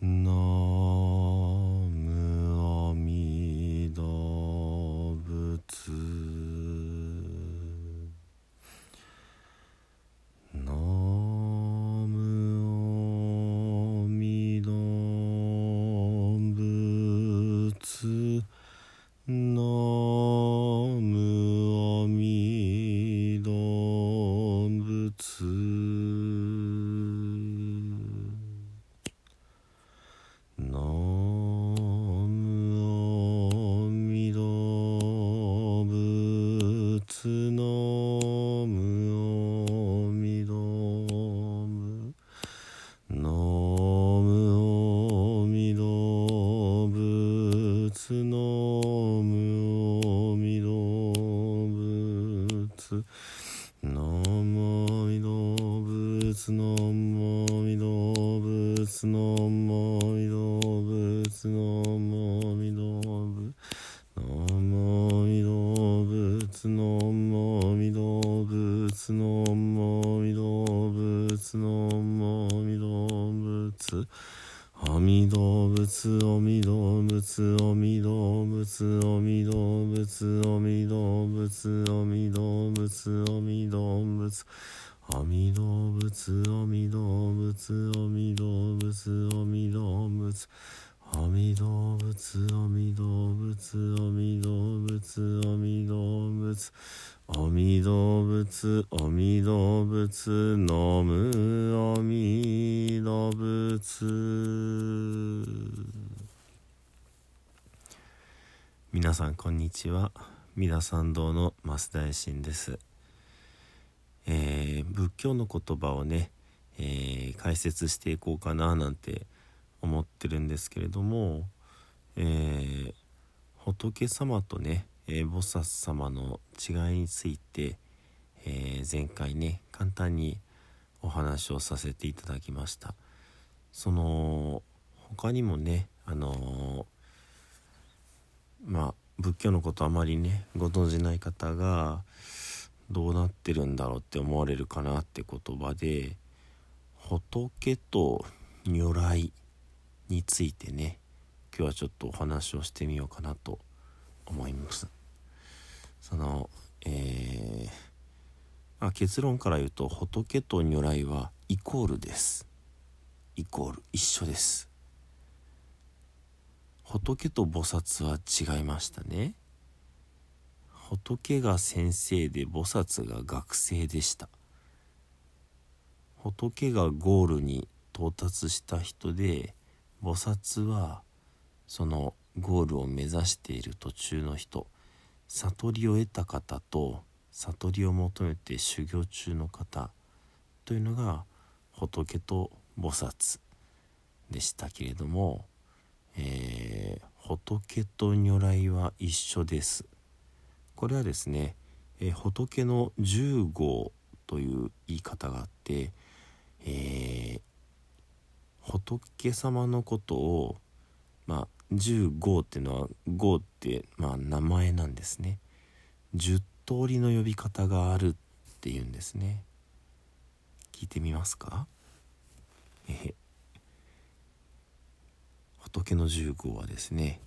ナムアミダ仏。ナムアミダ仏。ナ仏ナムアミダ仏ナムアミダ仏ナムアミダ仏ナムアミダ仏ナムアミダ仏ナムアミダ仏ナムアミダ仏ナムアミダ仏阿弥陀仏阿弥陀仏阿弥陀仏阿弥陀仏阿弥陀仏阿弥陀仏阿弥陀仏阿弥陀仏阿弥陀仏阿弥陀仏阿弥陀仏阿弥陀仏阿弥陀仏阿弥陀仏阿弥陀仏阿弥陀仏阿弥陀仏ナムアミ皆さんこんにちは。三田参道の増大臣です。えー仏教の言葉をね、えー解説していこうかななんて思ってるんですけれども、えー仏様とね、え菩薩様の違いについて、え前回ね簡単にお話をさせていただきました。その他にもねあのまあ仏教のことあまりねご存じない方がどうなってるんだろうって思われるかなって言葉で仏と如来についてね今日はちょっとお話をしてみようかなと思います。そのえーあ、結論から言うと仏と如来はイコールです。イコール一緒です。仏と菩薩は違いましたね。仏が先生で菩薩が学生でした。仏がゴールに到達した人で菩薩はそのゴールを目指している途中の人悟りを得た方と悟りを求めて修行中の方というのが仏と菩薩でしたけれども、えー仏と如来は一緒です。これはですね、えー仏の十号という言い方があって、えー仏様のことをまあ十号っていうのは号ってまあ名前なんですね。10通りの呼び方があるっていうんですね聞いてみますか？仏の十号はですね、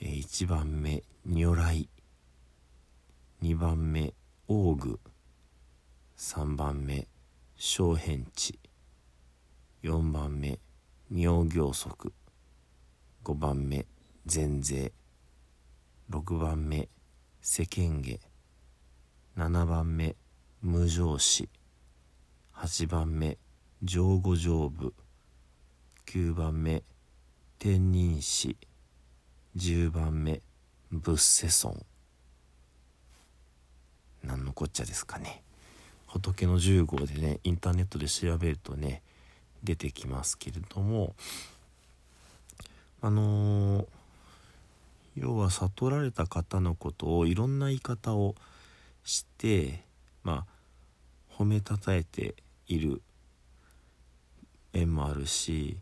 えー1番目如来。2番目王具3番目小変地。4番目妙行足5番目禅税。6番目世間下。7番目無常死。8番目上五上部。9番目天人死10番目仏世尊。何のこっちゃですかね。仏の10号でねインターネットで調べるとね出てきますけれども。あのー要は悟られた方のことをいろんな言い方をしてまあ褒めたたえている面もあるし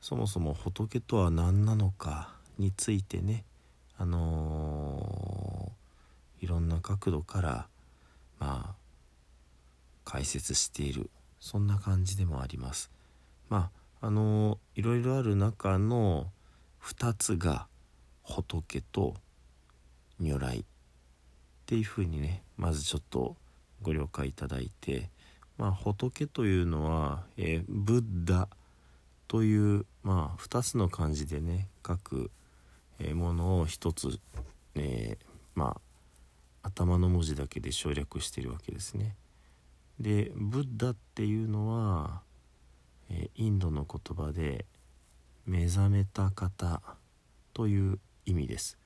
そもそも仏とは何なのかについてねあのーいろんな角度からまあ解説しているそんな感じでもあります。まああのいろいろある中の2つが仏と如来っていうふうにねまずちょっとご了解いただいて、まあ、仏というのは、えー、ブッダという、まあ、2つの漢字でね書く、えー、ものを1つ、えー、まあ頭の文字だけで省略してるわけですね。でブッダっていうのは、えインドの言葉で「目覚めた方」という意味です。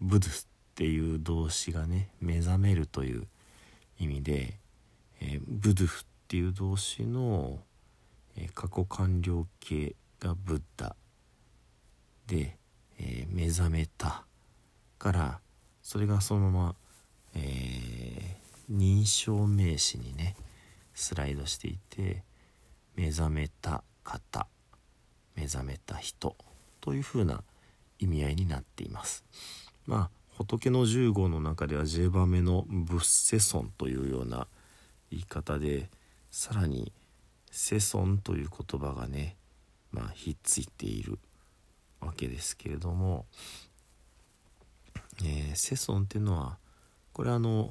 ブドゥっていう動詞がね目覚めるという意味で、えー、ブドゥフっていう動詞の、えー、過去完了形がブッダで、えー、目覚めたからそれがそのまま、え認証名詞にねスライドしていて目覚めた方目覚めた人というふうな意味合いになっています。まあ仏の十号の中では10番目の仏世尊というような言い方でさらに世尊という言葉がねまあひっついているわけですけれども、えー、世尊っていうのはこれあの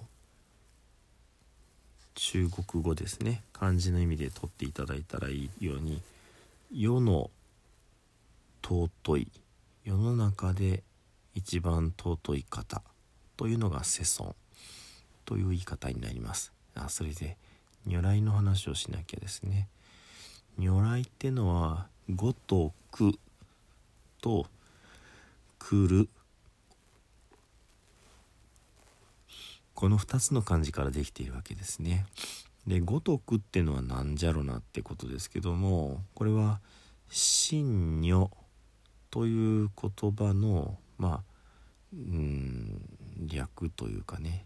中国語ですね。漢字の意味で取っていただいたらいいように世の尊い世の中で一番尊い方というのが世尊という言い方になります。あそれで如来の話をしなきゃですね。如来ってのはごとくと来る。この2つの漢字からできているわけですね。でごとくってのは何じゃろなってことですけどもこれは「真如」という言葉のまあうん略というかね。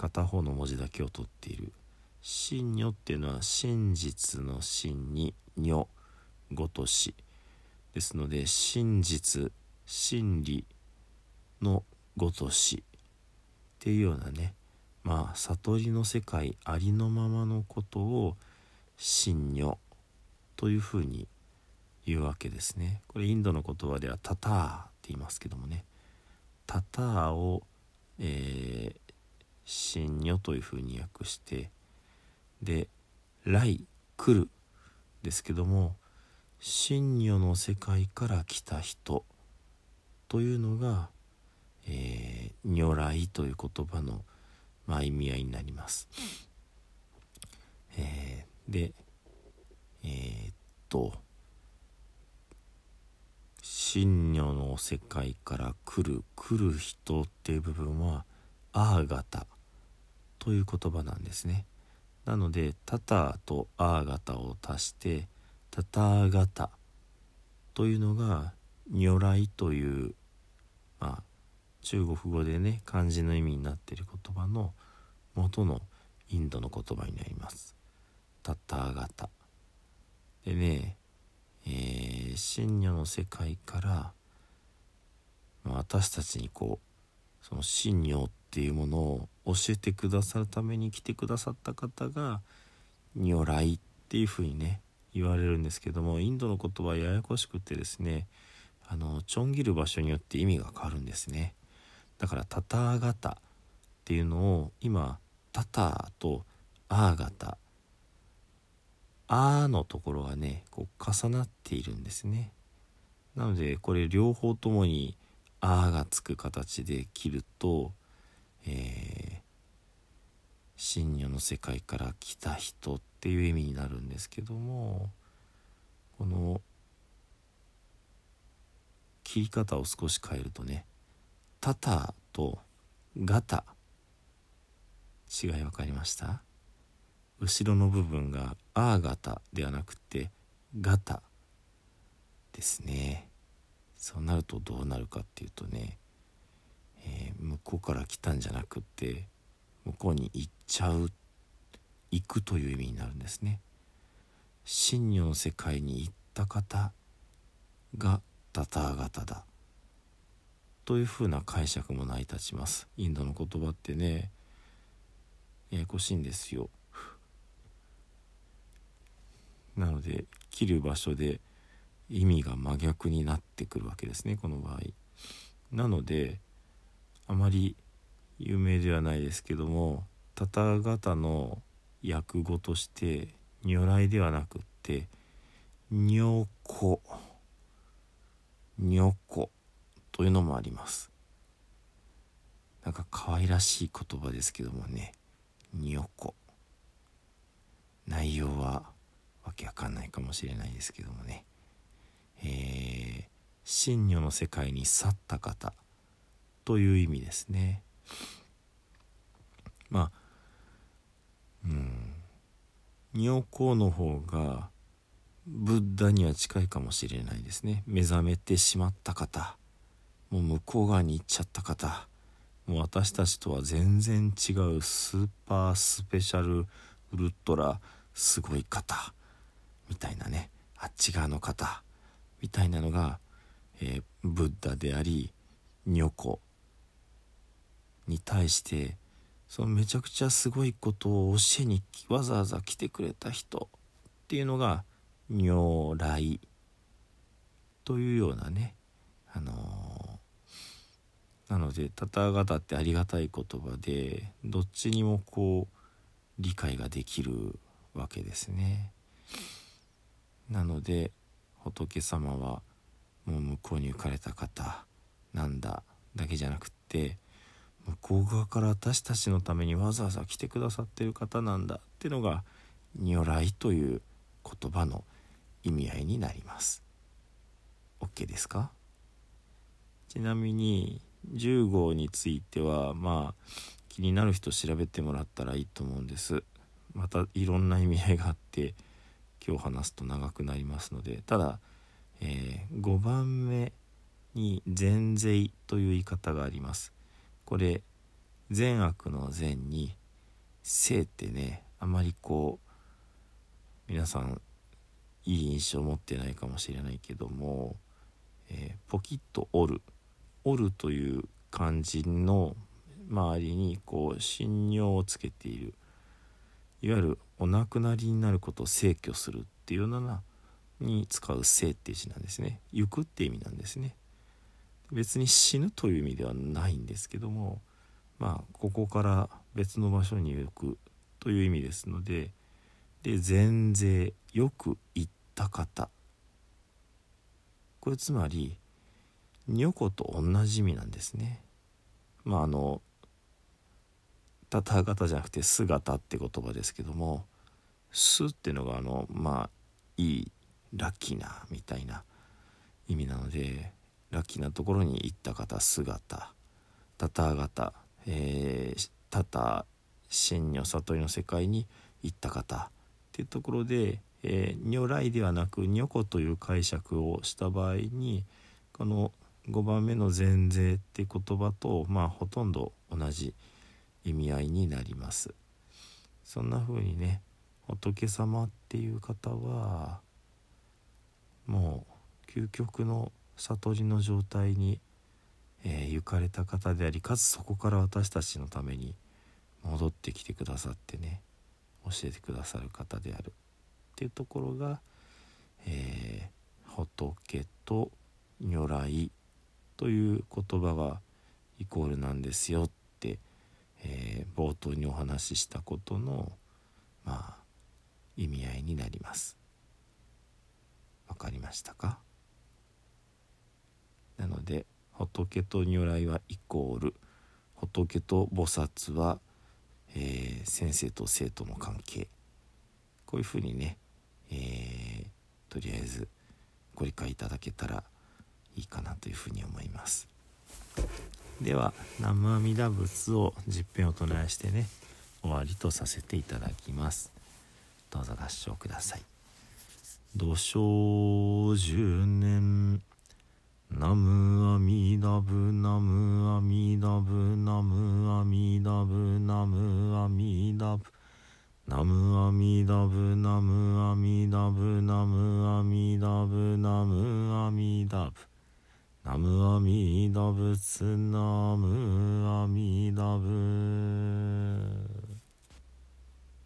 片方の文字だけを取っている「真如」っていうのは真実の真に「如」ごとし。ですので真実真理のごとし。っていうようなねまあ悟りの世界ありのままのことを真如というふうに言うわけですね。これインドの言葉ではタターって言いますけどもね。タターを、えー、真如というふうに訳してで来来るですけども真如の世界から来た人というのが、えー、如来という言葉の、まあ、意味合いになります。えー、でえー、っと真如の世界から来る来る人っていう部分はアーガタという言葉なんですね。なのでタタとアーガタを足してタターガタというのが如来というまあ中国語でね漢字の意味になっている言葉の元のインドの言葉になります。タターガタでねえー、真如の世界から私たちにこうその真如っていうものを教えてくださるために来てくださった方が如来っていうふうにね言われるんですけどもインドの言葉ややこしくてですねあのちょん切る場所によって意味が変わるんですね。だからタターガタっていうのを今タターとアーガタあのところがねこう重なっているんですね。なのでこれ両方ともに「あ」がつく形で切ると、えー、真如の世界から来た人っていう意味になるんですけどもこの切り方を少し変えるとね「タタ」と「ガタ」違い分かりました？後ろの部分が「あー型」ではなくて「型」ですね。そうなるとどうなるかっていうとね、えー、向こうから来たんじゃなくって向こうに行っちゃう行くという意味になるんですね。真如の世界に行った方がタター型だ。というふうな解釈も成り立ちます。インドの言葉ってねややこしいんですよ。なので切る場所で意味が真逆になってくるわけですねこの場合。なのであまり有名ではないですけどもタタガタの訳語として如来ではなくって女子女子というのもあります。なんか可愛らしい言葉ですけどもね女子。内容はわけわかんないかもしれないですけどもね。えー、真女の世界に去った方という意味ですね。まあうん。尿行の方がブッダには近いかもしれないですね。目覚めてしまった方。もう向こう側に行っちゃった方。もう私たちとは全然違うスーパースペシャルウルトラすごい方。みたいなね。あっち側の方。みたいなのが、えー、ブッダであり女子に対してそのめちゃくちゃすごいことを教えにわざわざ来てくれた人っていうのが如来というようなねあのー、なのでタタガタってありがたい言葉でどっちにもこう理解ができるわけですね。なので仏様はもう向こうに浮かれた方なんだだけじゃなくって向こう側から私たちのためにわざわざ来てくださってる方なんだってのが如来という言葉の意味合いになります。OK ですか？ちなみに10号についてはまあ気になる人調べてもらったらいいと思うんです。またいろんな意味合いがあって今日話すと長くなりますのでただ、えー、5番目に善税という言い方があります。これ善悪の善に性ってねあまりこう皆さんいい印象を持ってないかもしれないけども、えー、ポキッと折る。折るという漢字の周りにこう信用をつけている。いわゆるお亡くなりになることを逝去するっていうようなに使う生っていう字なんですね。行くって意味なんですね。別に死ぬという意味ではないんですけどもまあここから別の場所に行くという意味ですのでで前税よく行った方。これつまり女子と同じ意味なんですね。まああのタタガタじゃなくて姿って言葉ですけどもすっていうのがあのまあいいラッキーなみたいな意味なのでラッキーなところに行った方姿タタガタ、えー、タタ真如悟りの世界に行った方っていうところで、えー、如来ではなく如子という解釈をした場合にこの5番目の前税って言葉とまあほとんど同じ意味合いになります。そんな風にね仏様っていう方はもう究極の悟りの状態に、えー、行かれた方でありかつそこから私たちのために戻ってきてくださってね教えてくださる方である。っていうところが、えー、仏と如来という言葉がイコールなんですよって、えー、冒頭にお話ししたことのまあ意味合いになります。わかりましたか？なので仏と如来はイコール仏と菩薩は、えー、先生と生徒の関係。こういうふうにね、えー、とりあえずご理解いただけたらいいかなというふうに思います。では南無阿弥陀仏を十遍お唱えしてね終わりとさせていただきます。どうぞ合唱ください。土生十年ナムアミダブナムアミダブナムアミダブナムアミダブナムアミダブナムアミダブナムアミダブナムアミダブナムアミダブツナムアミダブ